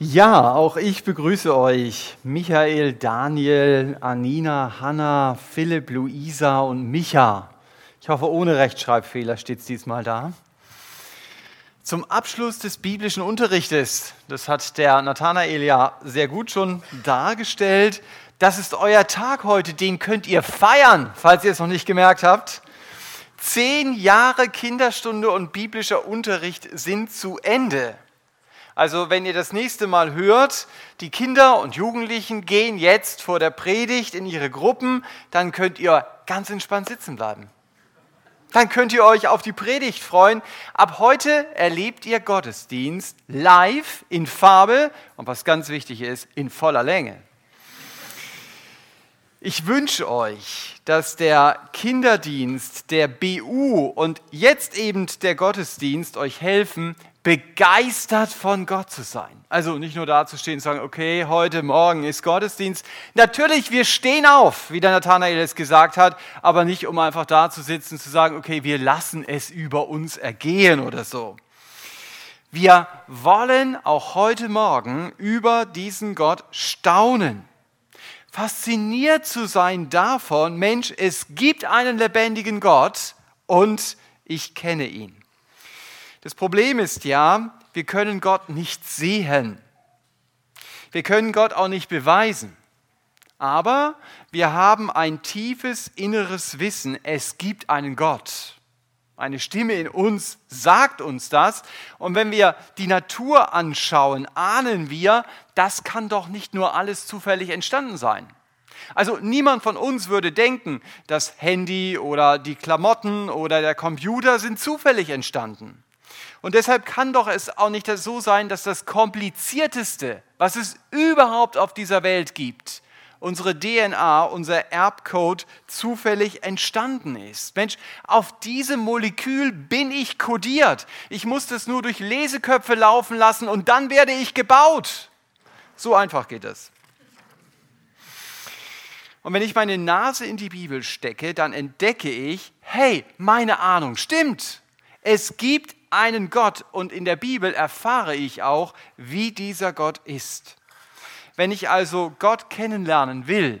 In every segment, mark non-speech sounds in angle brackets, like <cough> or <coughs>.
Ja, auch ich begrüße euch. Michael, Daniel, Anina, Hanna, Philipp, Luisa und Micha. Ich hoffe, ohne Rechtschreibfehler steht es diesmal da. Zum Abschluss des biblischen Unterrichtes, das hat der Nathanael ja sehr gut schon dargestellt, das ist euer Tag heute, den könnt ihr feiern, falls ihr es noch nicht gemerkt habt. Zehn Jahre Kinderstunde und biblischer Unterricht sind zu Ende. Also wenn ihr das nächste Mal hört, die Kinder und Jugendlichen gehen jetzt vor der Predigt in ihre Gruppen, dann könnt ihr ganz entspannt sitzen bleiben. Dann könnt ihr euch auf die Predigt freuen. Ab heute erlebt ihr Gottesdienst live in Farbe und was ganz wichtig ist, in voller Länge. Ich wünsche euch, dass der Kinderdienst, der BU und jetzt eben der Gottesdienst euch helfen, begeistert von Gott zu sein. Also nicht nur da zu stehen und sagen, okay, heute Morgen ist Gottesdienst. Natürlich, wir stehen auf, wie der Nathanael es gesagt hat, aber nicht um einfach da zu sitzen und zu sagen, okay, wir lassen es über uns ergehen oder so. Wir wollen auch heute Morgen über diesen Gott staunen. Fasziniert zu sein davon, Mensch, es gibt einen lebendigen Gott und ich kenne ihn. Das Problem ist ja, wir können Gott nicht sehen. Wir können Gott auch nicht beweisen. Aber wir haben ein tiefes inneres Wissen, es gibt einen Gott. Eine Stimme in uns sagt uns das. Und wenn wir die Natur anschauen, ahnen wir, das kann doch nicht nur alles zufällig entstanden sein. Also niemand von uns würde denken, das Handy oder die Klamotten oder der Computer sind zufällig entstanden. Und deshalb kann doch es auch nicht so sein, dass das Komplizierteste, was es überhaupt auf dieser Welt gibt, unsere DNA, unser Erbcode zufällig entstanden ist. Mensch, auf diesem Molekül bin ich kodiert. Ich muss das nur durch Leseköpfe laufen lassen und dann werde ich gebaut. So einfach geht es. Und wenn ich meine Nase in die Bibel stecke, dann entdecke ich, hey, meine Ahnung stimmt. Es gibt einen Gott und in der Bibel erfahre ich auch, wie dieser Gott ist. Wenn ich also Gott kennenlernen will,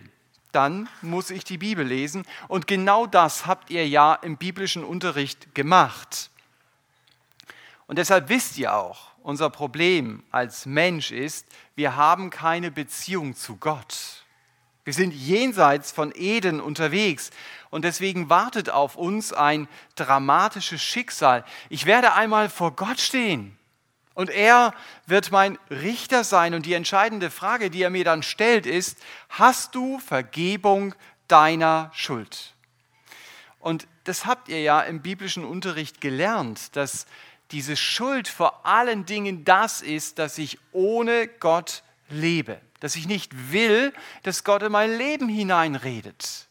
dann muss ich die Bibel lesen und genau das habt ihr ja im biblischen Unterricht gemacht. Und deshalb wisst ihr auch, unser Problem als Mensch ist, wir haben keine Beziehung zu Gott. Wir sind jenseits von Eden unterwegs und deswegen wartet auf uns ein dramatisches Schicksal. Ich werde einmal vor Gott stehen und er wird mein Richter sein und die entscheidende Frage, die er mir dann stellt, ist, hast du Vergebung deiner Schuld? Und das habt ihr ja im biblischen Unterricht gelernt, dass diese Schuld vor allen Dingen das ist, dass ich ohne Gott lebe dass ich nicht will, dass Gott in mein Leben hineinredet.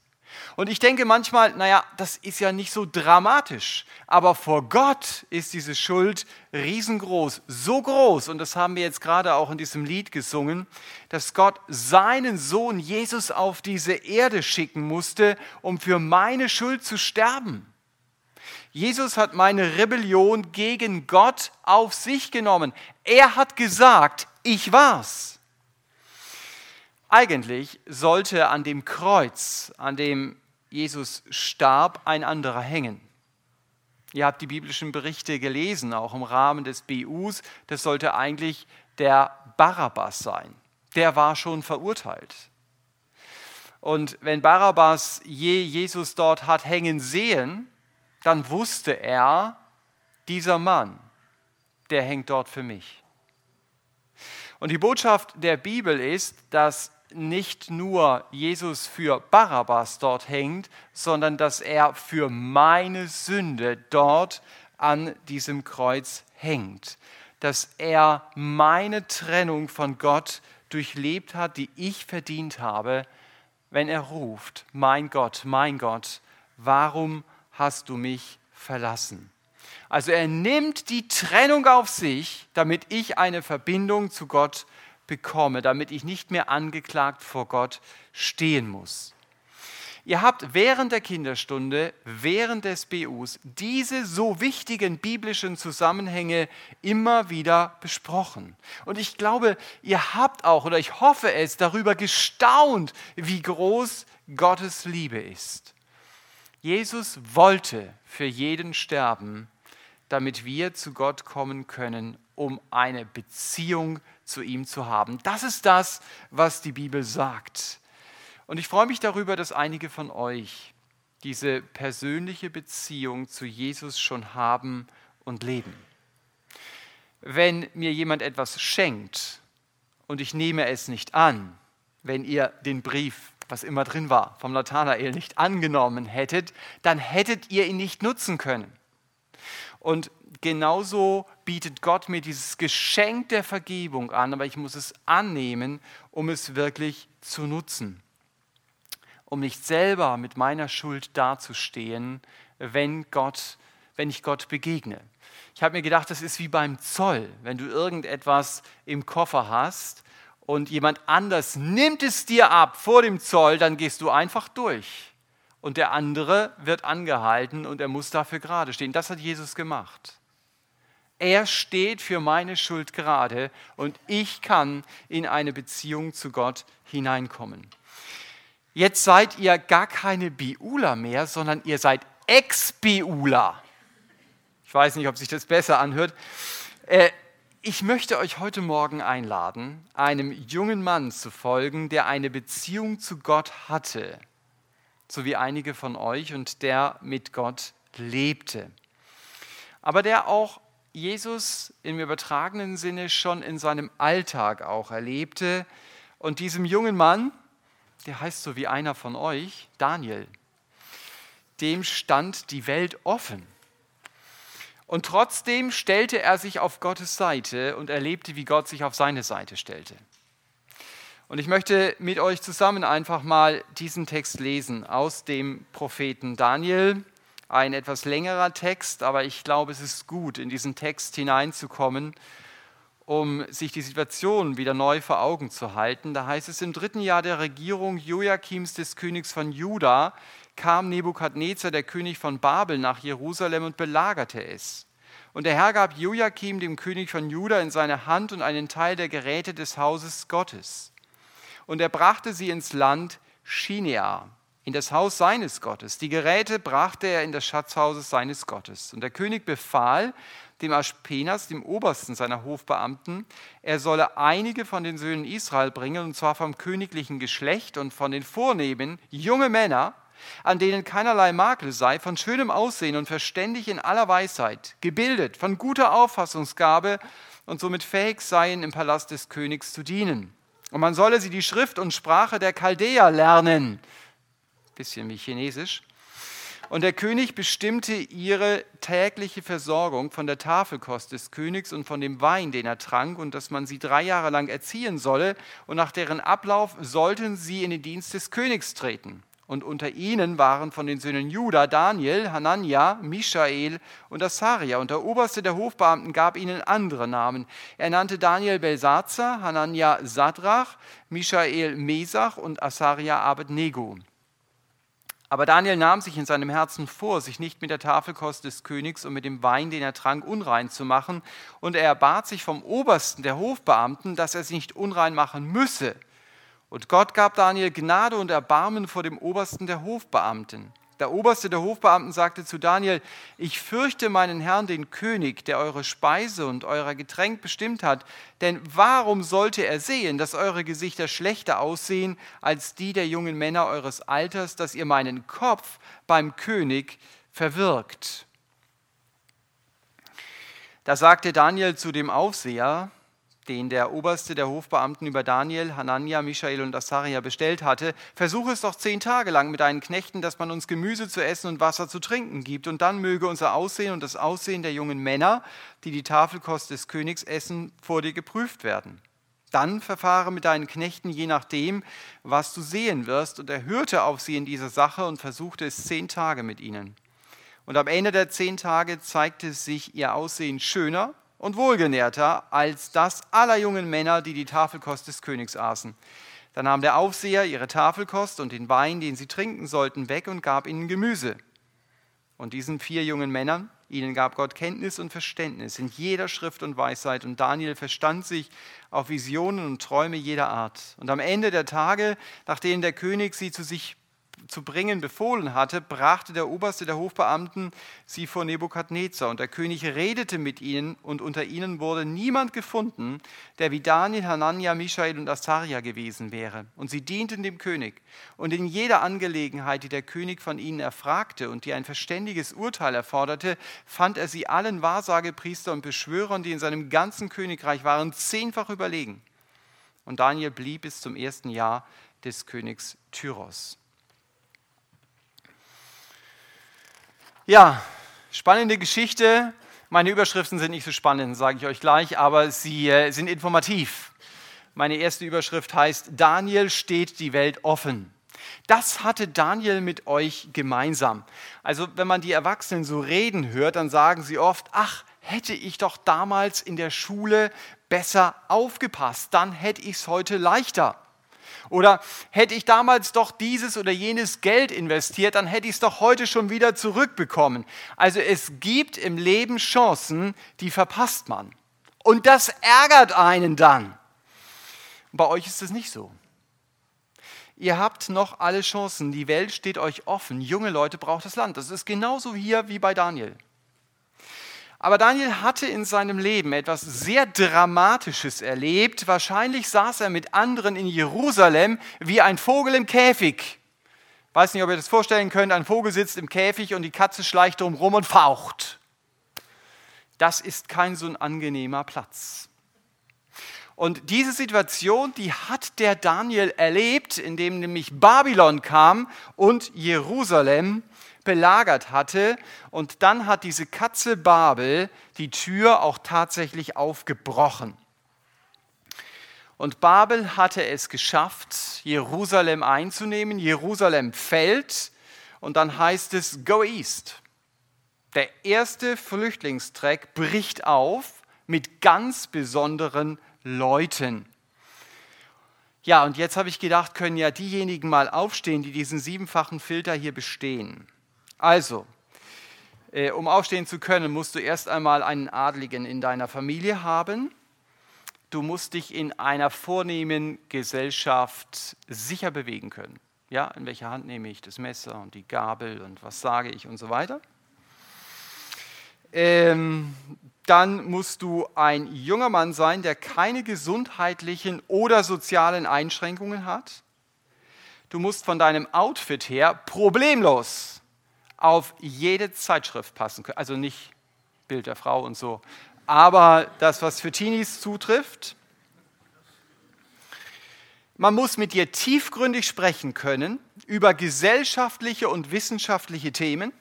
Und ich denke manchmal, naja, das ist ja nicht so dramatisch, aber vor Gott ist diese Schuld riesengroß, so groß, und das haben wir jetzt gerade auch in diesem Lied gesungen, dass Gott seinen Sohn Jesus auf diese Erde schicken musste, um für meine Schuld zu sterben. Jesus hat meine Rebellion gegen Gott auf sich genommen. Er hat gesagt, ich war's. Eigentlich sollte an dem Kreuz, an dem Jesus starb, ein anderer hängen. Ihr habt die biblischen Berichte gelesen, auch im Rahmen des BUs. Das sollte eigentlich der Barabbas sein. Der war schon verurteilt. Und wenn Barabbas je Jesus dort hat hängen sehen, dann wusste er, dieser Mann, der hängt dort für mich. Und die Botschaft der Bibel ist, dass nicht nur Jesus für Barabbas dort hängt, sondern dass er für meine Sünde dort an diesem Kreuz hängt. Dass er meine Trennung von Gott durchlebt hat, die ich verdient habe, wenn er ruft, mein Gott, mein Gott, warum hast du mich verlassen? Also er nimmt die Trennung auf sich, damit ich eine Verbindung zu Gott bekomme, damit ich nicht mehr angeklagt vor Gott stehen muss. Ihr habt während der Kinderstunde, während des BUs diese so wichtigen biblischen Zusammenhänge immer wieder besprochen. Und ich glaube, ihr habt auch, oder ich hoffe es, darüber gestaunt, wie groß Gottes Liebe ist. Jesus wollte für jeden sterben, damit wir zu Gott kommen können, um eine Beziehung zu ihm zu haben. Das ist das, was die Bibel sagt. Und ich freue mich darüber, dass einige von euch diese persönliche Beziehung zu Jesus schon haben und leben. Wenn mir jemand etwas schenkt und ich nehme es nicht an, wenn ihr den Brief, was immer drin war, vom Nathanael nicht angenommen hättet, dann hättet ihr ihn nicht nutzen können. Und genauso bietet Gott mir dieses Geschenk der Vergebung an, aber ich muss es annehmen, um es wirklich zu nutzen um nicht selber mit meiner Schuld dazustehen, wenn, Gott, wenn ich Gott begegne. Ich habe mir gedacht, das ist wie beim Zoll, wenn du irgendetwas im Koffer hast und jemand anders nimmt es dir ab vor dem Zoll, dann gehst du einfach durch. Und der andere wird angehalten und er muss dafür gerade stehen. Das hat Jesus gemacht. Er steht für meine Schuld gerade und ich kann in eine Beziehung zu Gott hineinkommen. Jetzt seid ihr gar keine Biula mehr, sondern ihr seid Ex-Biula. Ich weiß nicht, ob sich das besser anhört. Äh, ich möchte euch heute Morgen einladen, einem jungen Mann zu folgen, der eine Beziehung zu Gott hatte, so wie einige von euch, und der mit Gott lebte. Aber der auch Jesus im übertragenen Sinne schon in seinem Alltag auch erlebte. Und diesem jungen Mann, der heißt so wie einer von euch, Daniel. Dem stand die Welt offen. Und trotzdem stellte er sich auf Gottes Seite und erlebte, wie Gott sich auf seine Seite stellte. Und ich möchte mit euch zusammen einfach mal diesen Text lesen aus dem Propheten Daniel. Ein etwas längerer Text, aber ich glaube, es ist gut, in diesen Text hineinzukommen um sich die Situation wieder neu vor Augen zu halten. Da heißt es, im dritten Jahr der Regierung Joachims des Königs von Juda kam Nebukadnezar, der König von Babel, nach Jerusalem und belagerte es. Und der Herr gab Joachim, dem König von Juda, in seine Hand und einen Teil der Geräte des Hauses Gottes. Und er brachte sie ins Land Shinea, in das Haus seines Gottes. Die Geräte brachte er in das Schatzhaus seines Gottes. Und der König befahl, dem Aspenas, dem obersten seiner Hofbeamten, er solle einige von den Söhnen Israel bringen, und zwar vom königlichen Geschlecht und von den Vornehmen, junge Männer, an denen keinerlei Makel sei, von schönem Aussehen und verständig in aller Weisheit, gebildet, von guter Auffassungsgabe und somit fähig seien, im Palast des Königs zu dienen. Und man solle sie die Schrift und Sprache der Chaldäer lernen, bisschen wie Chinesisch, und der König bestimmte ihre tägliche Versorgung von der Tafelkost des Königs und von dem Wein, den er trank, und dass man sie drei Jahre lang erziehen solle, und nach deren Ablauf sollten sie in den Dienst des Königs treten. Und unter ihnen waren von den Söhnen Juda Daniel, Hanania, Michael und Asaria. Und der Oberste der Hofbeamten gab ihnen andere Namen. Er nannte Daniel Belsazar, Hanania Sadrach, Michael Mesach und Asaria Abednego. Aber Daniel nahm sich in seinem Herzen vor, sich nicht mit der Tafelkost des Königs und mit dem Wein, den er trank, unrein zu machen. Und er erbat sich vom Obersten der Hofbeamten, dass er sich nicht unrein machen müsse. Und Gott gab Daniel Gnade und Erbarmen vor dem Obersten der Hofbeamten. Der Oberste der Hofbeamten sagte zu Daniel, ich fürchte meinen Herrn, den König, der eure Speise und euer Getränk bestimmt hat, denn warum sollte er sehen, dass eure Gesichter schlechter aussehen als die der jungen Männer eures Alters, dass ihr meinen Kopf beim König verwirkt? Da sagte Daniel zu dem Aufseher, den der Oberste der Hofbeamten über Daniel, Hanania, Michael und Asaria bestellt hatte, versuche es doch zehn Tage lang mit deinen Knechten, dass man uns Gemüse zu essen und Wasser zu trinken gibt, und dann möge unser Aussehen und das Aussehen der jungen Männer, die die Tafelkost des Königs essen, vor dir geprüft werden. Dann verfahre mit deinen Knechten je nachdem, was du sehen wirst, und er hörte auf sie in dieser Sache und versuchte es zehn Tage mit ihnen. Und am Ende der zehn Tage zeigte sich ihr Aussehen schöner und wohlgenährter als das aller jungen Männer, die die Tafelkost des Königs aßen. Da nahm der Aufseher ihre Tafelkost und den Wein, den sie trinken sollten, weg und gab ihnen Gemüse. Und diesen vier jungen Männern, ihnen gab Gott Kenntnis und Verständnis in jeder Schrift und Weisheit. Und Daniel verstand sich auf Visionen und Träume jeder Art. Und am Ende der Tage, nachdem der König sie zu sich zu bringen befohlen hatte, brachte der Oberste der Hofbeamten sie vor Nebukadnezar. Und der König redete mit ihnen, und unter ihnen wurde niemand gefunden, der wie Daniel, Hanania, Michael und Asaria gewesen wäre. Und sie dienten dem König. Und in jeder Angelegenheit, die der König von ihnen erfragte und die ein verständiges Urteil erforderte, fand er sie allen Wahrsagepriester und Beschwörern, die in seinem ganzen Königreich waren, zehnfach überlegen. Und Daniel blieb bis zum ersten Jahr des Königs Tyros. Ja, spannende Geschichte. Meine Überschriften sind nicht so spannend, sage ich euch gleich, aber sie äh, sind informativ. Meine erste Überschrift heißt, Daniel steht die Welt offen. Das hatte Daniel mit euch gemeinsam. Also wenn man die Erwachsenen so reden hört, dann sagen sie oft, ach, hätte ich doch damals in der Schule besser aufgepasst, dann hätte ich es heute leichter. Oder hätte ich damals doch dieses oder jenes Geld investiert, dann hätte ich es doch heute schon wieder zurückbekommen. Also es gibt im Leben Chancen, die verpasst man. Und das ärgert einen dann. Bei euch ist es nicht so. Ihr habt noch alle Chancen. Die Welt steht euch offen. Junge Leute braucht das Land. Das ist genauso hier wie bei Daniel. Aber Daniel hatte in seinem Leben etwas sehr Dramatisches erlebt. Wahrscheinlich saß er mit anderen in Jerusalem wie ein Vogel im Käfig. Weiß nicht, ob ihr das vorstellen könnt. Ein Vogel sitzt im Käfig und die Katze schleicht drumherum und faucht. Das ist kein so ein angenehmer Platz. Und diese Situation, die hat der Daniel erlebt, indem nämlich Babylon kam und Jerusalem belagert hatte. Und dann hat diese Katze Babel die Tür auch tatsächlich aufgebrochen. Und Babel hatte es geschafft, Jerusalem einzunehmen. Jerusalem fällt und dann heißt es Go East. Der erste Flüchtlingstreck bricht auf mit ganz besonderen Leuten. Ja, und jetzt habe ich gedacht, können ja diejenigen mal aufstehen, die diesen siebenfachen Filter hier bestehen. Also, äh, um aufstehen zu können, musst du erst einmal einen Adligen in deiner Familie haben. Du musst dich in einer vornehmen Gesellschaft sicher bewegen können. Ja, in welcher Hand nehme ich das Messer und die Gabel und was sage ich und so weiter. Ähm, dann musst du ein junger Mann sein, der keine gesundheitlichen oder sozialen Einschränkungen hat. Du musst von deinem Outfit her problemlos auf jede Zeitschrift passen können. Also nicht Bild der Frau und so, aber das, was für Teenies zutrifft. Man muss mit dir tiefgründig sprechen können über gesellschaftliche und wissenschaftliche Themen.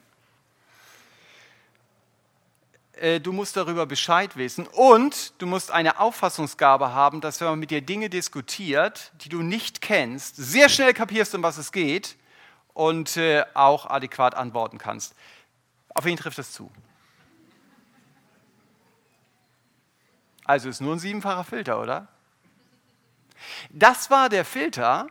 Äh, du musst darüber Bescheid wissen und du musst eine Auffassungsgabe haben, dass wenn man mit dir Dinge diskutiert, die du nicht kennst, sehr schnell kapierst, um was es geht und äh, auch adäquat antworten kannst. Auf wen trifft das zu? Also ist nur ein siebenfacher Filter, oder? Das war der Filter,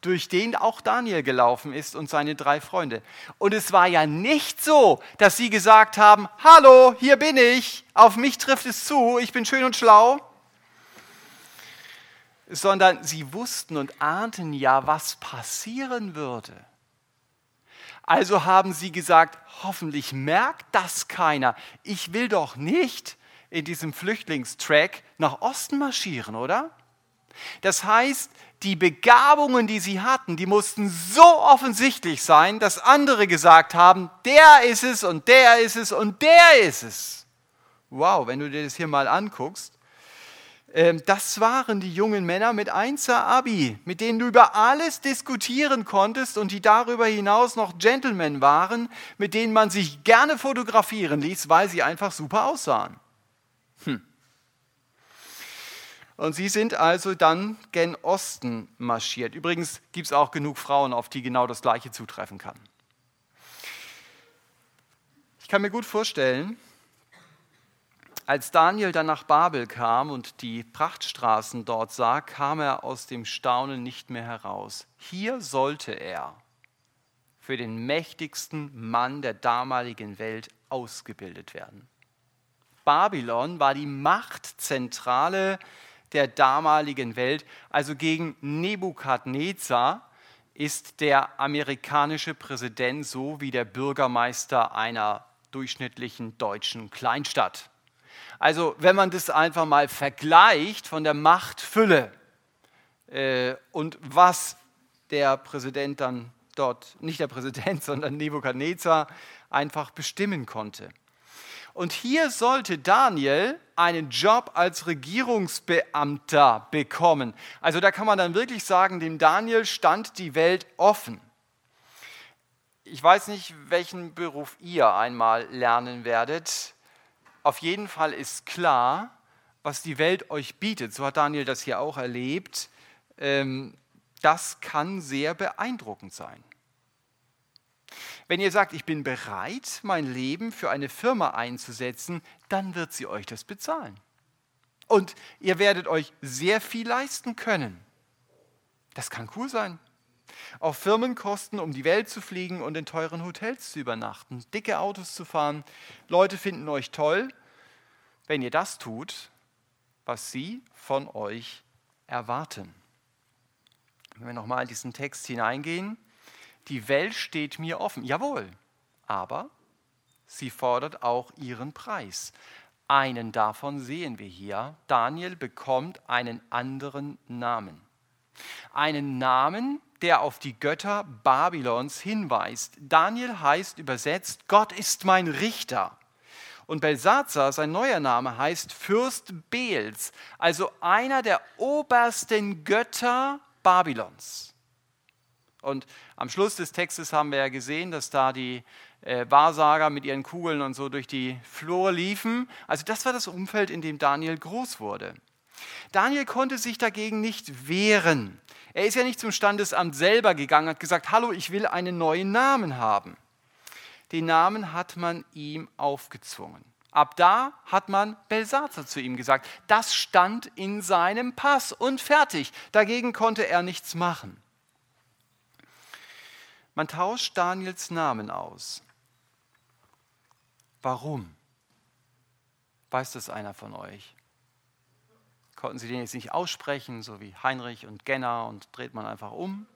durch den auch Daniel gelaufen ist und seine drei Freunde. Und es war ja nicht so, dass sie gesagt haben, hallo, hier bin ich, auf mich trifft es zu, ich bin schön und schlau, sondern sie wussten und ahnten ja, was passieren würde. Also haben sie gesagt, hoffentlich merkt das keiner. Ich will doch nicht in diesem Flüchtlingstrack nach Osten marschieren, oder? Das heißt, die Begabungen, die sie hatten, die mussten so offensichtlich sein, dass andere gesagt haben, der ist es und der ist es und der ist es. Wow, wenn du dir das hier mal anguckst, das waren die jungen Männer mit 1 Abi, mit denen du über alles diskutieren konntest und die darüber hinaus noch Gentlemen waren, mit denen man sich gerne fotografieren ließ, weil sie einfach super aussahen. Hm. Und sie sind also dann gen Osten marschiert. Übrigens gibt es auch genug Frauen, auf die genau das Gleiche zutreffen kann. Ich kann mir gut vorstellen, Als Daniel dann nach Babel kam und die Prachtstraßen dort sah, kam er aus dem Staunen nicht mehr heraus. Hier sollte er für den mächtigsten Mann der damaligen Welt ausgebildet werden. Babylon war die Machtzentrale der damaligen Welt, also gegen Nebukadnezar ist der amerikanische Präsident so wie der Bürgermeister einer durchschnittlichen deutschen Kleinstadt. Also wenn man das einfach mal vergleicht von der Machtfülle äh, und was der Präsident dann dort, nicht der Präsident, <laughs> sondern Nebukadnezar einfach bestimmen konnte. Und hier sollte Daniel einen Job als Regierungsbeamter bekommen. Also da kann man dann wirklich sagen, dem Daniel stand die Welt offen. Ich weiß nicht, welchen Beruf ihr einmal lernen werdet. Auf jeden Fall ist klar, was die Welt euch bietet, so hat Daniel das hier auch erlebt, ähm, das kann sehr beeindruckend sein. Wenn ihr sagt, ich bin bereit, mein Leben für eine Firma einzusetzen, dann wird sie euch das bezahlen. Und ihr werdet euch sehr viel leisten können. Das kann cool sein. Auf Firmenkosten, um die Welt zu fliegen und in teuren Hotels zu übernachten, dicke Autos zu fahren. Leute finden euch toll, wenn ihr das tut, was sie von euch erwarten. Wenn wir nochmal in diesen Text hineingehen, die Welt steht mir offen. Jawohl, aber sie fordert auch ihren Preis. Einen davon sehen wir hier. Daniel bekommt einen anderen Namen. Einen Namen, der auf die Götter Babylons hinweist. Daniel heißt übersetzt, Gott ist mein Richter. Und Belsazar, sein neuer Name, heißt Fürst Bels, also einer der obersten Götter Babylons. Und am Schluss des Textes haben wir ja gesehen, dass da die äh, Wahrsager mit ihren Kugeln und so durch die Flur liefen. Also das war das Umfeld, in dem Daniel groß wurde. Daniel konnte sich dagegen nicht wehren. Er ist ja nicht zum Standesamt selber gegangen, hat gesagt, hallo, ich will einen neuen Namen haben. Den Namen hat man ihm aufgezwungen. Ab da hat man Belsazar zu ihm gesagt. Das stand in seinem Pass und fertig. Dagegen konnte er nichts machen. Man tauscht Daniels Namen aus. Warum? Weiß das einer von euch? Konnten Sie den jetzt nicht aussprechen, so wie Heinrich und Genner und dreht man einfach um?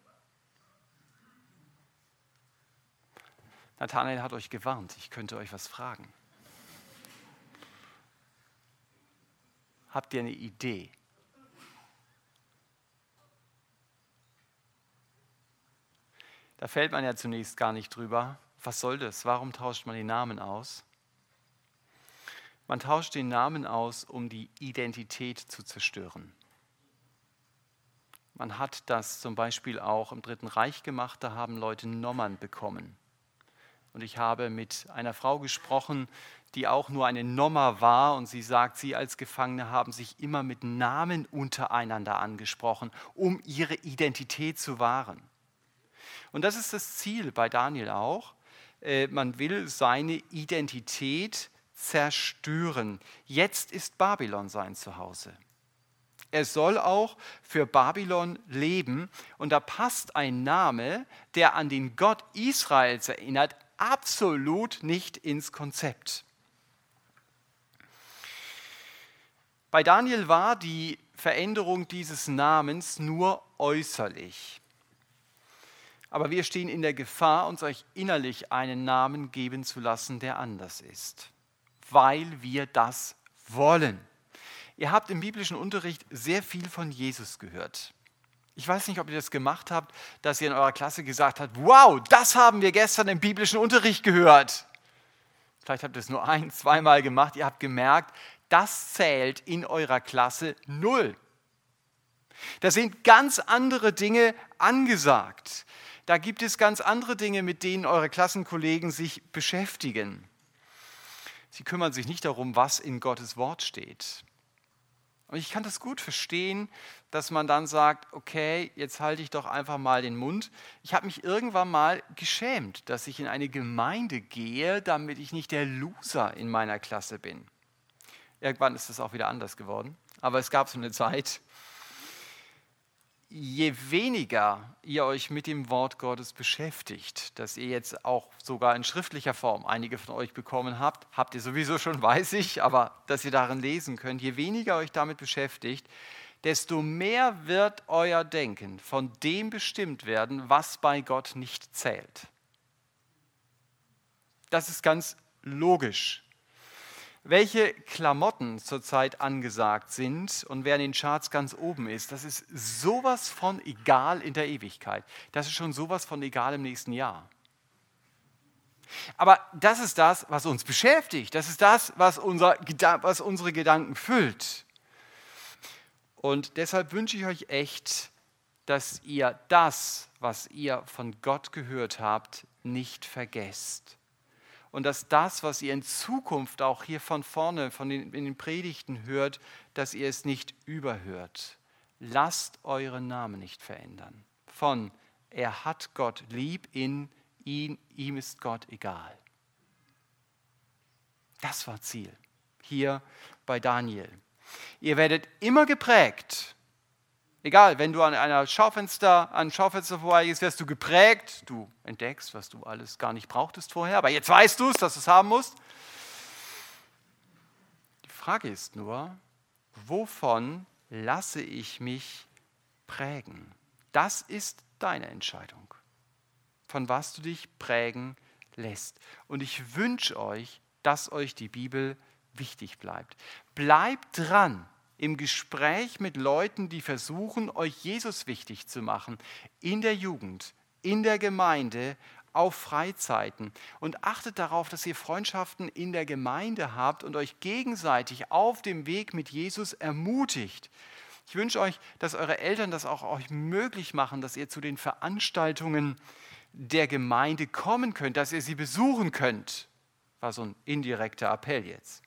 Nathanael hat euch gewarnt, ich könnte euch was fragen. Habt ihr eine Idee? Da fällt man ja zunächst gar nicht drüber. Was soll das? Warum tauscht man die Namen aus? Man tauscht den Namen aus, um die Identität zu zerstören. Man hat das zum Beispiel auch im Dritten Reich gemacht, da haben Leute Nommern bekommen. Und ich habe mit einer Frau gesprochen, die auch nur eine Nummer war und sie sagt, sie als Gefangene haben sich immer mit Namen untereinander angesprochen, um ihre Identität zu wahren. Und das ist das Ziel bei Daniel auch. Äh, man will seine Identität zerstören. Jetzt ist Babylon sein Zuhause. Er soll auch für Babylon leben und da passt ein Name, der an den Gott Israels erinnert, absolut nicht ins Konzept. Bei Daniel war die Veränderung dieses Namens nur äußerlich. Aber wir stehen in der Gefahr, uns euch innerlich einen Namen geben zu lassen, der anders ist, weil wir das wollen. Ihr habt im biblischen Unterricht sehr viel von Jesus gehört. Ich weiß nicht, ob ihr das gemacht habt, dass ihr in eurer Klasse gesagt habt, wow, das haben wir gestern im biblischen Unterricht gehört. Vielleicht habt ihr es nur ein, zweimal gemacht. Ihr habt gemerkt, das zählt in eurer Klasse null. Da sind ganz andere Dinge angesagt. Da gibt es ganz andere Dinge, mit denen eure Klassenkollegen sich beschäftigen. Sie kümmern sich nicht darum, was in Gottes Wort steht. Und ich kann das gut verstehen, dass man dann sagt, okay, jetzt halte ich doch einfach mal den Mund. Ich habe mich irgendwann mal geschämt, dass ich in eine Gemeinde gehe, damit ich nicht der Loser in meiner Klasse bin. Irgendwann ist es auch wieder anders geworden. Aber es gab so eine Zeit, je weniger ihr euch mit dem Wort Gottes beschäftigt, das ihr jetzt auch sogar in schriftlicher Form einige von euch bekommen habt, habt ihr sowieso schon, <laughs> weiß ich, aber dass ihr darin lesen könnt, je weniger euch damit beschäftigt, desto mehr wird euer Denken von dem bestimmt werden, was bei Gott nicht zählt. Das ist ganz logisch welche Klamotten zurzeit angesagt sind und wer in den Charts ganz oben ist, das ist sowas von egal in der Ewigkeit. Das ist schon sowas von egal im nächsten Jahr. Aber das ist das, was uns beschäftigt. Das ist das, was, unser, was unsere Gedanken füllt. Und deshalb wünsche ich euch echt, dass ihr das, was ihr von Gott gehört habt, nicht vergesst und dass das, was ihr in Zukunft auch hier von vorne von den, in den Predigten hört, dass ihr es nicht überhört. Lasst euren Namen nicht verändern. Von er hat Gott lieb in ihn, ihm ist Gott egal. Das war Ziel hier bei Daniel. Ihr werdet immer geprägt Egal, wenn du an einer Schaufenster, an Schaufenster vorbeigehst, wirst du geprägt. Du entdeckst, was du alles gar nicht brauchtest vorher, aber jetzt weißt du es, dass du es haben musst. Die Frage ist nur, wovon lasse ich mich prägen? Das ist deine Entscheidung, von was du dich prägen lässt. Und ich wünsche euch, dass euch die Bibel wichtig bleibt. Bleibt dran im Gespräch mit Leuten, die versuchen, euch Jesus wichtig zu machen, in der Jugend, in der Gemeinde, auf Freizeiten. Und achtet darauf, dass ihr Freundschaften in der Gemeinde habt und euch gegenseitig auf dem Weg mit Jesus ermutigt. Ich wünsche euch, dass eure Eltern das auch euch möglich machen, dass ihr zu den Veranstaltungen der Gemeinde kommen könnt, dass ihr sie besuchen könnt. War so ein indirekter Appell jetzt.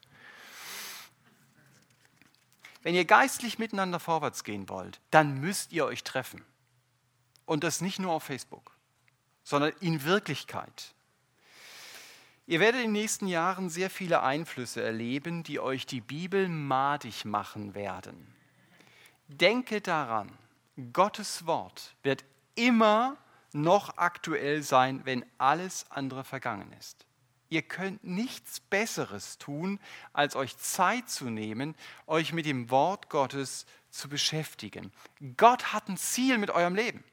Wenn ihr geistlich miteinander vorwärts gehen wollt, dann müsst ihr euch treffen. Und das nicht nur auf Facebook, sondern in Wirklichkeit. Ihr werdet in den nächsten Jahren sehr viele Einflüsse erleben, die euch die Bibel madig machen werden. Denke daran, Gottes Wort wird immer noch aktuell sein, wenn alles andere vergangen ist. Ihr könnt nichts Besseres tun, als euch Zeit zu nehmen, euch mit dem Wort Gottes zu beschäftigen. Gott hat ein Ziel mit eurem Leben.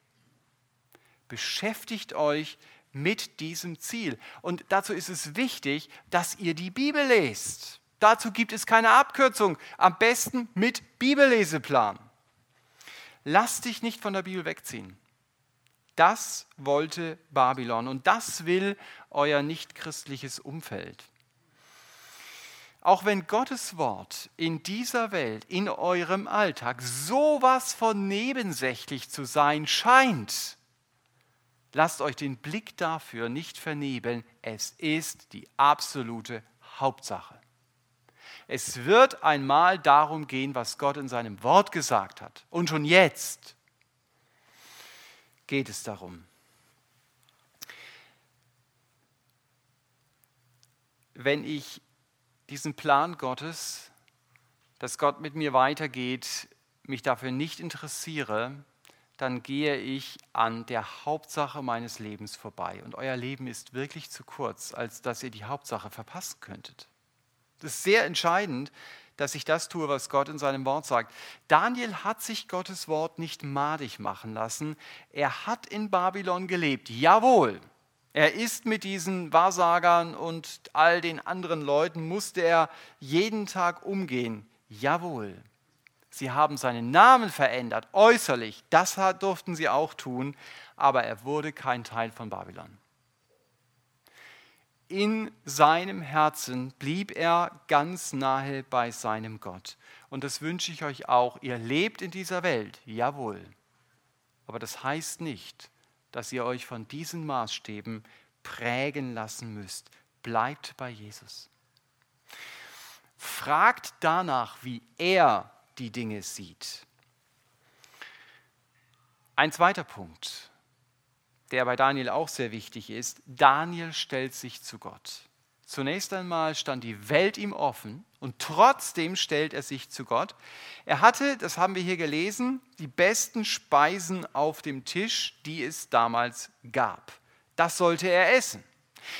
Beschäftigt euch mit diesem Ziel. Und dazu ist es wichtig, dass ihr die Bibel lest. Dazu gibt es keine Abkürzung. Am besten mit Bibelleseplan. Lass dich nicht von der Bibel wegziehen. Das wollte Babylon und das will euer nichtchristliches Umfeld. Auch wenn Gottes Wort in dieser Welt, in eurem Alltag sowas von nebensächlich zu sein scheint, lasst euch den Blick dafür nicht vernebeln. Es ist die absolute Hauptsache. Es wird einmal darum gehen, was Gott in seinem Wort gesagt hat. Und schon jetzt geht es darum. Wenn ich diesen Plan Gottes, dass Gott mit mir weitergeht, mich dafür nicht interessiere, dann gehe ich an der Hauptsache meines Lebens vorbei. Und euer Leben ist wirklich zu kurz, als dass ihr die Hauptsache verpassen könntet. Das ist sehr entscheidend, dass ich das tue, was Gott in seinem Wort sagt. Daniel hat sich Gottes Wort nicht madig machen lassen. Er hat in Babylon gelebt. Jawohl. Er ist mit diesen Wahrsagern und all den anderen Leuten, musste er jeden Tag umgehen. Jawohl. Sie haben seinen Namen verändert, äußerlich. Das durften sie auch tun. Aber er wurde kein Teil von Babylon in seinem Herzen blieb er ganz nahe bei seinem Gott. Und das wünsche ich euch auch. Ihr lebt in dieser Welt, jawohl. Aber das heißt nicht, dass ihr euch von diesen Maßstäben prägen lassen müsst. Bleibt bei Jesus. Fragt danach, wie er die Dinge sieht. Ein zweiter Punkt der bei Daniel auch sehr wichtig ist, Daniel stellt sich zu Gott. Zunächst einmal stand die Welt ihm offen und trotzdem stellt er sich zu Gott. Er hatte, das haben wir hier gelesen, die besten Speisen auf dem Tisch, die es damals gab. Das sollte er essen.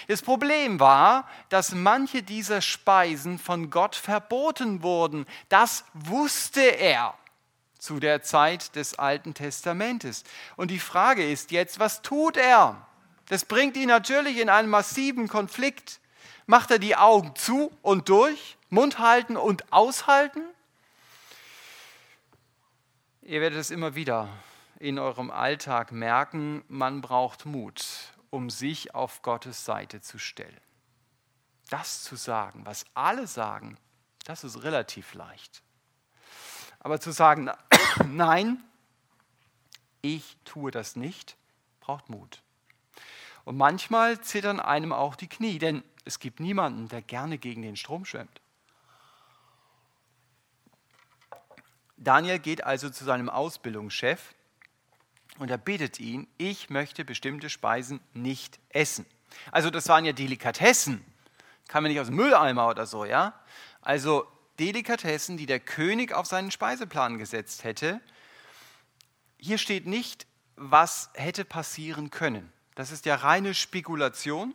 Das Problem war, dass manche dieser Speisen von Gott verboten wurden. Das wusste er zu der Zeit des Alten Testamentes. Und die Frage ist jetzt, was tut er? Das bringt ihn natürlich in einen massiven Konflikt. Macht er die Augen zu und durch, Mund halten und aushalten? Ihr werdet es immer wieder in eurem Alltag merken, man braucht Mut, um sich auf Gottes Seite zu stellen. Das zu sagen, was alle sagen, das ist relativ leicht. Aber zu sagen, <coughs> nein, ich tue das nicht, braucht Mut. Und manchmal zittern einem auch die Knie, denn es gibt niemanden, der gerne gegen den Strom schwimmt. Daniel geht also zu seinem Ausbildungschef und er bittet ihn, ich möchte bestimmte Speisen nicht essen. Also das waren ja Delikatessen, kann man nicht aus dem Mülleimer oder so, ja? Also Delikatessen, die der König auf seinen Speiseplan gesetzt hätte. Hier steht nicht, was hätte passieren können. Das ist ja reine Spekulation.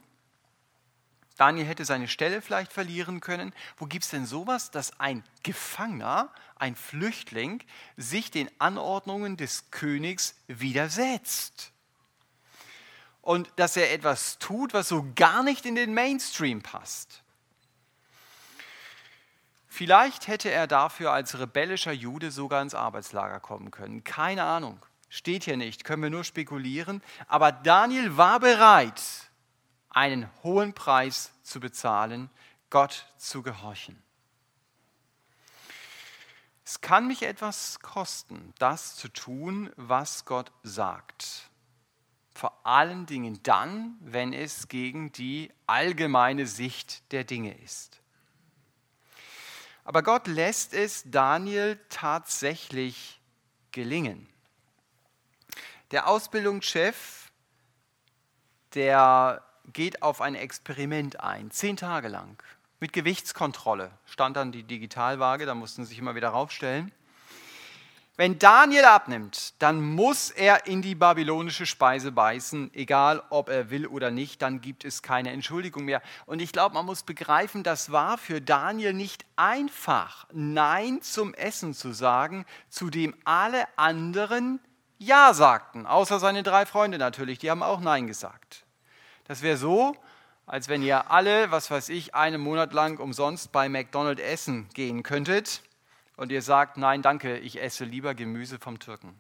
Daniel hätte seine Stelle vielleicht verlieren können. Wo gibt es denn sowas, dass ein Gefangener, ein Flüchtling, sich den Anordnungen des Königs widersetzt? Und dass er etwas tut, was so gar nicht in den Mainstream passt. Vielleicht hätte er dafür als rebellischer Jude sogar ins Arbeitslager kommen können. Keine Ahnung. Steht hier nicht, können wir nur spekulieren. Aber Daniel war bereit, einen hohen Preis zu bezahlen, Gott zu gehorchen. Es kann mich etwas kosten, das zu tun, was Gott sagt. Vor allen Dingen dann, wenn es gegen die allgemeine Sicht der Dinge ist. Aber Gott lässt es Daniel tatsächlich gelingen. Der Ausbildungschef, der geht auf ein Experiment ein, zehn Tage lang, mit Gewichtskontrolle. Stand dann die Digitalwaage, da mussten sie sich immer wieder raufstellen. Wenn Daniel abnimmt, dann muss er in die babylonische Speise beißen, egal ob er will oder nicht, dann gibt es keine Entschuldigung mehr. Und ich glaube, man muss begreifen, das war für Daniel nicht einfach, Nein zum Essen zu sagen, zu dem alle anderen Ja sagten, außer seine drei Freunde natürlich, die haben auch Nein gesagt. Das wäre so, als wenn ihr alle, was weiß ich, einen Monat lang umsonst bei McDonald's essen gehen könntet und ihr sagt, nein, danke, ich esse lieber Gemüse vom Türken.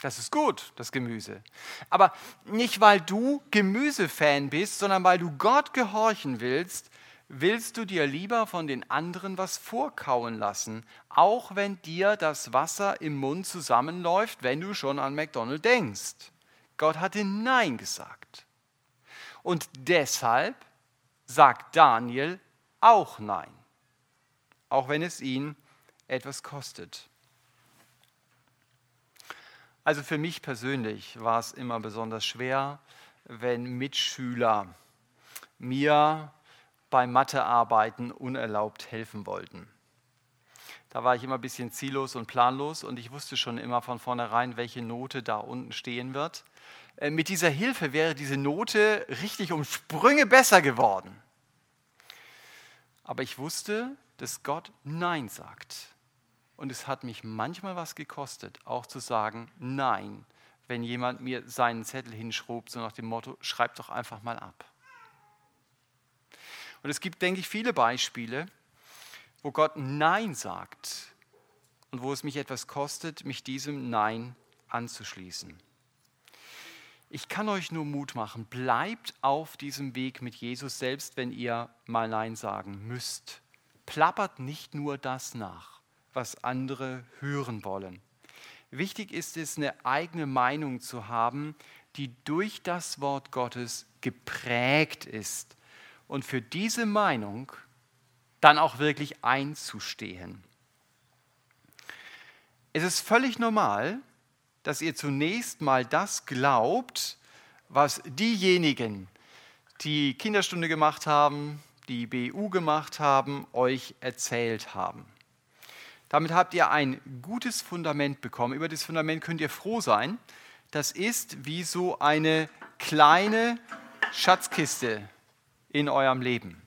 Das ist gut, das Gemüse. Aber nicht, weil du Gemüsefan bist, sondern weil du Gott gehorchen willst, willst du dir lieber von den anderen was vorkauen lassen, auch wenn dir das Wasser im Mund zusammenläuft, wenn du schon an McDonald's denkst. Gott hatte Nein gesagt. Und deshalb sagt Daniel auch Nein, auch wenn es ihn etwas kostet. Also für mich persönlich war es immer besonders schwer, wenn Mitschüler mir bei Mathearbeiten unerlaubt helfen wollten. Da war ich immer ein bisschen ziellos und planlos und ich wusste schon immer von vornherein, welche Note da unten stehen wird. Äh, mit dieser Hilfe wäre diese Note richtig um Sprünge besser geworden. Aber ich wusste, dass Gott Nein sagt. Und es hat mich manchmal was gekostet, auch zu sagen Nein, wenn jemand mir seinen Zettel hinschrob, so nach dem Motto, schreib doch einfach mal ab. Und es gibt, denke ich, viele Beispiele, wo Gott Nein sagt und wo es mich etwas kostet, mich diesem Nein anzuschließen. Ich kann euch nur Mut machen, bleibt auf diesem Weg mit Jesus, selbst wenn ihr mal Nein sagen müsst. Plappert nicht nur das nach, was andere hören wollen. Wichtig ist es, eine eigene Meinung zu haben, die durch das Wort Gottes geprägt ist und für diese Meinung dann auch wirklich einzustehen. Es ist völlig normal, dass ihr zunächst mal das glaubt, was diejenigen, die Kinderstunde gemacht haben, die BU gemacht haben, euch erzählt haben. Damit habt ihr ein gutes Fundament bekommen. Über das Fundament könnt ihr froh sein. Das ist wie so eine kleine Schatzkiste in eurem Leben.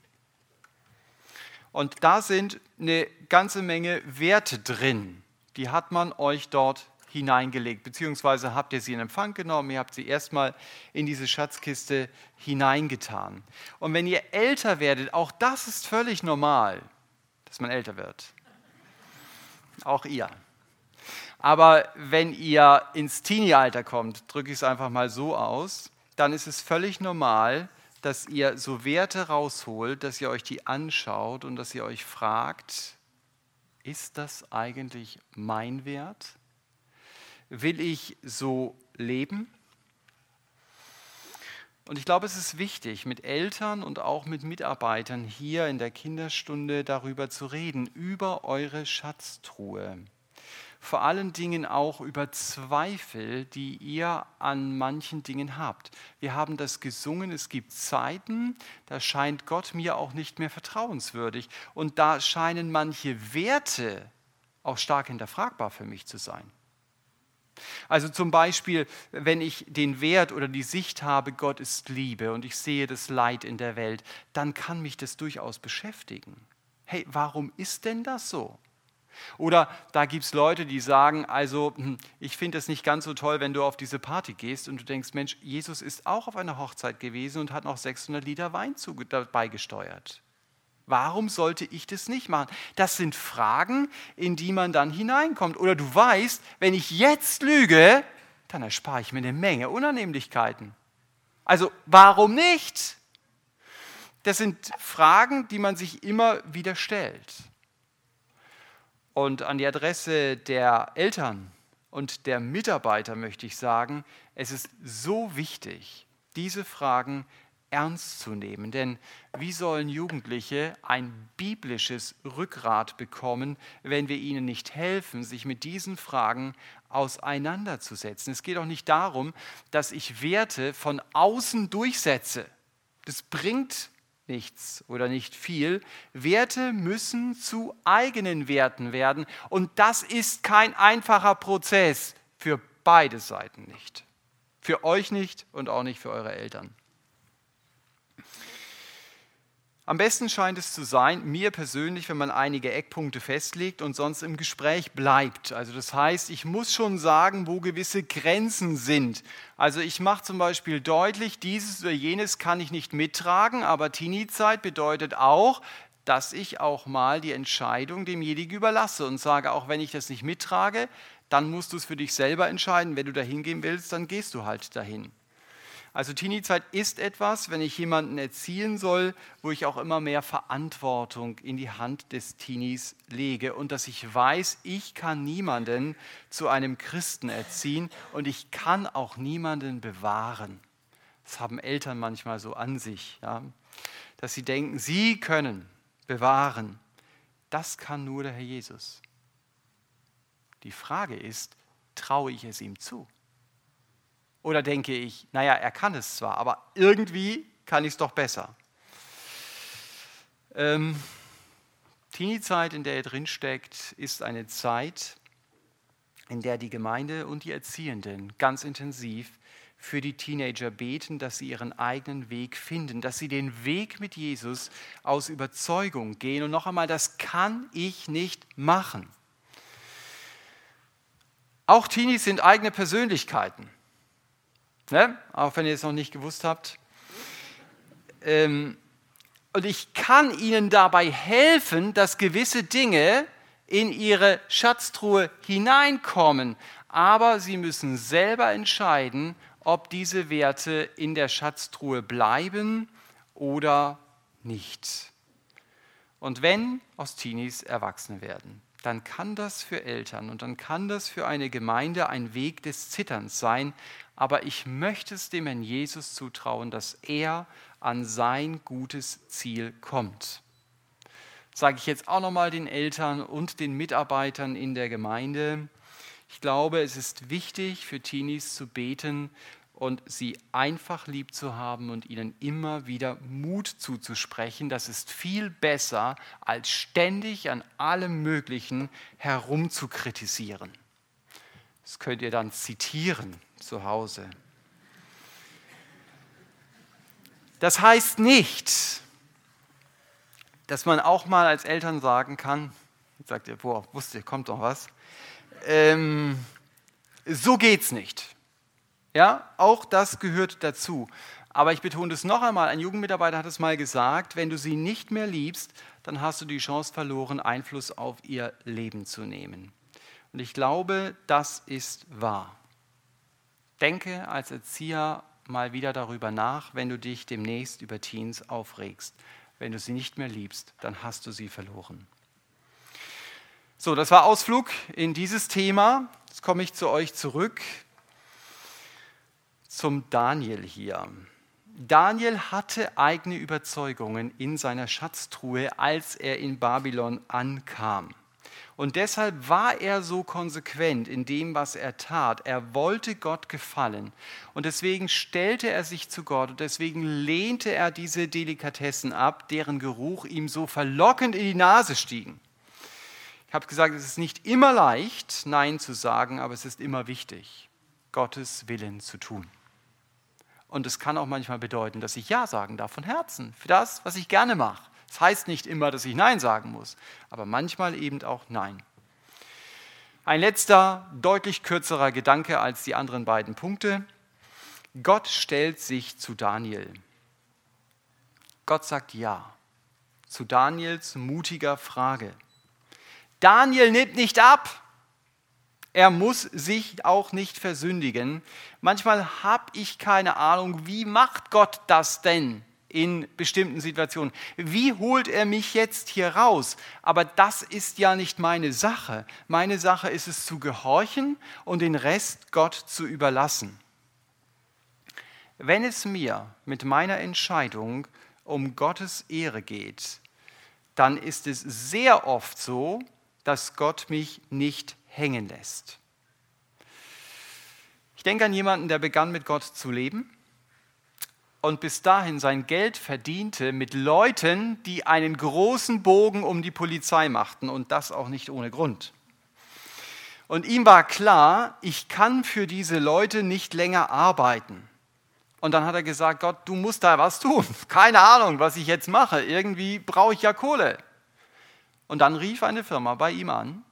Und da sind eine ganze Menge Werte drin. Die hat man euch dort hineingelegt, beziehungsweise habt ihr sie in Empfang genommen, ihr habt sie erstmal in diese Schatzkiste hineingetan. Und wenn ihr älter werdet, auch das ist völlig normal, dass man älter wird. Auch ihr. Aber wenn ihr ins Teenie-Alter kommt, drücke ich es einfach mal so aus, dann ist es völlig normal, dass ihr so Werte rausholt, dass ihr euch die anschaut und dass ihr euch fragt, ist das eigentlich mein Wert? Will ich so leben? Und ich glaube, es ist wichtig, mit Eltern und auch mit Mitarbeitern hier in der Kinderstunde darüber zu reden, über eure Schatztruhe vor allen Dingen auch über Zweifel, die ihr an manchen Dingen habt. Wir haben das gesungen, es gibt Zeiten, da scheint Gott mir auch nicht mehr vertrauenswürdig und da scheinen manche Werte auch stark hinterfragbar für mich zu sein. Also zum Beispiel, wenn ich den Wert oder die Sicht habe, Gott ist Liebe und ich sehe das Leid in der Welt, dann kann mich das durchaus beschäftigen. Hey, warum ist denn das so? Oder da gibt es Leute, die sagen, also hm, ich finde es nicht ganz so toll, wenn du auf diese Party gehst und du denkst, Mensch, Jesus ist auch auf einer Hochzeit gewesen und hat noch 600 Liter Wein dabei gesteuert. Warum sollte ich das nicht machen? Das sind Fragen, in die man dann hineinkommt. Oder du weißt, wenn ich jetzt lüge, dann erspare ich mir eine Menge Unannehmlichkeiten. Also warum nicht? Das sind Fragen, die man sich immer wieder stellt. Und an die Adresse der Eltern und der Mitarbeiter möchte ich sagen, es ist so wichtig, diese Fragen ernst zu nehmen. Denn wie sollen Jugendliche ein biblisches Rückgrat bekommen, wenn wir ihnen nicht helfen, sich mit diesen Fragen auseinanderzusetzen? Es geht auch nicht darum, dass ich Werte von außen durchsetze. Das bringt nichts oder nicht viel. Werte müssen zu eigenen Werten werden und das ist kein einfacher Prozess für beide Seiten nicht. Für euch nicht und auch nicht für eure Eltern. Am besten scheint es zu sein, mir persönlich, wenn man einige Eckpunkte festlegt und sonst im Gespräch bleibt. Also das heißt, ich muss schon sagen, wo gewisse Grenzen sind. Also ich mache zum Beispiel deutlich, dieses oder jenes kann ich nicht mittragen, aber Teenie-Zeit bedeutet auch, dass ich auch mal die Entscheidung demjenigen überlasse und sage, auch wenn ich das nicht mittrage, dann musst du es für dich selber entscheiden. Wenn du dahin gehen willst, dann gehst du halt dahin. Also Teenie-Zeit ist etwas, wenn ich jemanden erziehen soll, wo ich auch immer mehr Verantwortung in die Hand des Teenies lege und dass ich weiß, ich kann niemanden zu einem Christen erziehen und ich kann auch niemanden bewahren. Das haben Eltern manchmal so an sich, ja? dass sie denken, sie können bewahren. Das kann nur der Herr Jesus. Die Frage ist, traue ich es ihm zu? Oder denke ich, naja, er kann es zwar, aber irgendwie kann ich es doch besser. Ähm, Teenie-Zeit, in der ihr drinsteckt, ist eine Zeit, in der die Gemeinde und die Erziehenden ganz intensiv für die Teenager beten, dass sie ihren eigenen Weg finden, dass sie den Weg mit Jesus aus Überzeugung gehen. Und noch einmal, das kann ich nicht machen. Auch Teenies sind eigene Persönlichkeiten. Ne? Auch wenn ihr es noch nicht gewusst habt. Ähm, und ich kann ihnen dabei helfen, dass gewisse Dinge in ihre Schatztruhe hineinkommen. Aber sie müssen selber entscheiden, ob diese Werte in der Schatztruhe bleiben oder nicht. Und wenn aus Teenies Erwachsene werden, dann kann das für Eltern und dann kann das für eine Gemeinde ein Weg des Zitterns sein, aber ich möchte es dem Herrn Jesus zutrauen, dass er an sein gutes Ziel kommt. Sage ich jetzt auch nochmal den Eltern und den Mitarbeitern in der Gemeinde. Ich glaube, es ist wichtig für Teenies zu beten und sie einfach lieb zu haben und ihnen immer wieder Mut zuzusprechen. Das ist viel besser, als ständig an allem Möglichen herumzukritisieren. Das könnt ihr dann zitieren zu Hause. Das heißt nicht, dass man auch mal als Eltern sagen kann, jetzt sagt ihr, boah, wusste, kommt doch was, ähm, so geht's nicht. Ja, auch das gehört dazu. Aber ich betone es noch einmal, ein Jugendmitarbeiter hat es mal gesagt, wenn du sie nicht mehr liebst, dann hast du die Chance verloren, Einfluss auf ihr Leben zu nehmen. Und ich glaube, das ist wahr. Denke als Erzieher mal wieder darüber nach, wenn du dich demnächst über Teens aufregst. Wenn du sie nicht mehr liebst, dann hast du sie verloren. So, das war Ausflug in dieses Thema. Jetzt komme ich zu euch zurück zum Daniel hier. Daniel hatte eigene Überzeugungen in seiner Schatztruhe, als er in Babylon ankam. Und deshalb war er so konsequent in dem, was er tat. Er wollte Gott gefallen. Und deswegen stellte er sich zu Gott und deswegen lehnte er diese Delikatessen ab, deren Geruch ihm so verlockend in die Nase stiegen. Ich habe gesagt, es ist nicht immer leicht, Nein zu sagen, aber es ist immer wichtig, Gottes Willen zu tun. Und es kann auch manchmal bedeuten, dass ich Ja sagen darf von Herzen für das, was ich gerne mache. Das heißt nicht immer, dass ich Nein sagen muss, aber manchmal eben auch Nein. Ein letzter, deutlich kürzerer Gedanke als die anderen beiden Punkte. Gott stellt sich zu Daniel. Gott sagt Ja zu Daniels mutiger Frage. Daniel nimmt nicht ab. Er muss sich auch nicht versündigen. Manchmal habe ich keine Ahnung, wie macht Gott das denn in bestimmten Situationen? Wie holt er mich jetzt hier raus? Aber das ist ja nicht meine Sache. Meine Sache ist es zu gehorchen und den Rest Gott zu überlassen. Wenn es mir mit meiner Entscheidung um Gottes Ehre geht, dann ist es sehr oft so, dass Gott mich nicht hängen lässt. Ich denke an jemanden, der begann mit Gott zu leben und bis dahin sein Geld verdiente mit Leuten, die einen großen Bogen um die Polizei machten und das auch nicht ohne Grund. Und ihm war klar, ich kann für diese Leute nicht länger arbeiten. Und dann hat er gesagt, Gott, du musst da was tun. <laughs> Keine Ahnung, was ich jetzt mache. Irgendwie brauche ich ja Kohle. Und dann rief eine Firma bei ihm an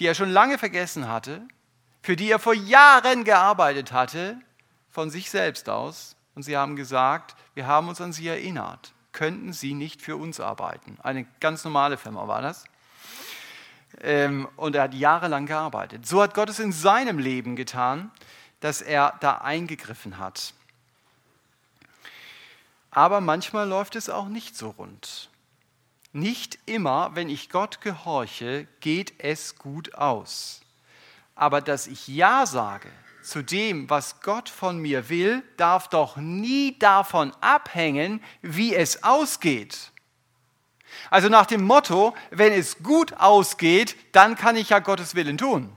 die er schon lange vergessen hatte, für die er vor Jahren gearbeitet hatte, von sich selbst aus. Und sie haben gesagt, wir haben uns an sie erinnert. Könnten Sie nicht für uns arbeiten? Eine ganz normale Firma war das. Ähm, und er hat jahrelang gearbeitet. So hat Gott es in seinem Leben getan, dass er da eingegriffen hat. Aber manchmal läuft es auch nicht so rund. Nicht immer, wenn ich Gott gehorche, geht es gut aus. Aber dass ich Ja sage zu dem, was Gott von mir will, darf doch nie davon abhängen, wie es ausgeht. Also nach dem Motto, wenn es gut ausgeht, dann kann ich ja Gottes Willen tun.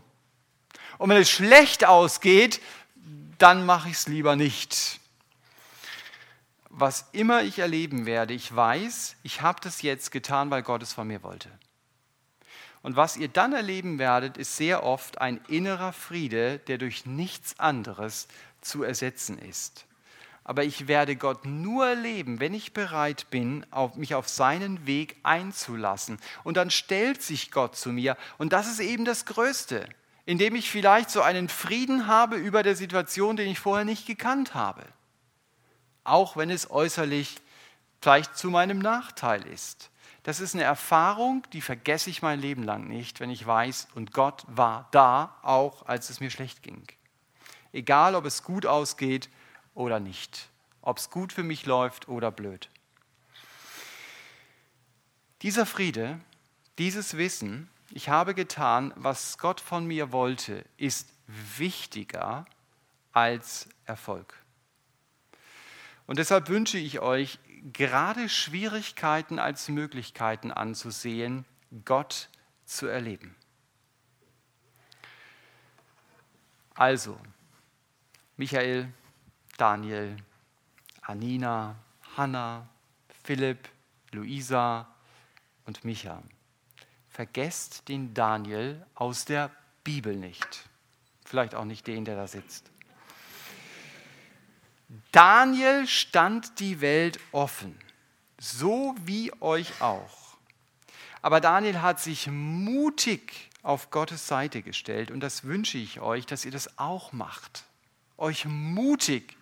Und wenn es schlecht ausgeht, dann mache ich es lieber nicht was immer ich erleben werde, ich weiß, ich habe das jetzt getan, weil Gott es von mir wollte. Und was ihr dann erleben werdet, ist sehr oft ein innerer Friede, der durch nichts anderes zu ersetzen ist. Aber ich werde Gott nur erleben, wenn ich bereit bin, auf, mich auf seinen Weg einzulassen. Und dann stellt sich Gott zu mir. Und das ist eben das Größte, indem ich vielleicht so einen Frieden habe über der Situation, den ich vorher nicht gekannt habe auch wenn es äußerlich vielleicht zu meinem Nachteil ist. Das ist eine Erfahrung, die vergesse ich mein Leben lang nicht, wenn ich weiß, und Gott war da, auch als es mir schlecht ging. Egal, ob es gut ausgeht oder nicht, ob es gut für mich läuft oder blöd. Dieser Friede, dieses Wissen, ich habe getan, was Gott von mir wollte, ist wichtiger als Erfolg. Und deshalb wünsche ich euch, gerade Schwierigkeiten als Möglichkeiten anzusehen, Gott zu erleben. Also, Michael, Daniel, Anina, Hannah, Philipp, Luisa und Micha. Vergesst den Daniel aus der Bibel nicht. Vielleicht auch nicht den, der da sitzt. Daniel stand die Welt offen, so wie euch auch. Aber Daniel hat sich mutig auf Gottes Seite gestellt und das wünsche ich euch, dass ihr das auch macht. Euch mutig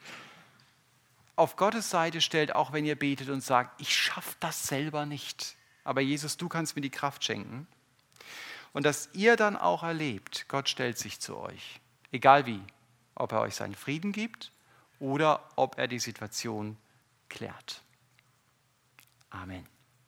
auf Gottes Seite stellt, auch wenn ihr betet und sagt, ich schaffe das selber nicht. Aber Jesus, du kannst mir die Kraft schenken. Und dass ihr dann auch erlebt, Gott stellt sich zu euch. Egal wie. Ob er euch seinen Frieden gibt oder ob er die Situation klärt. Amen.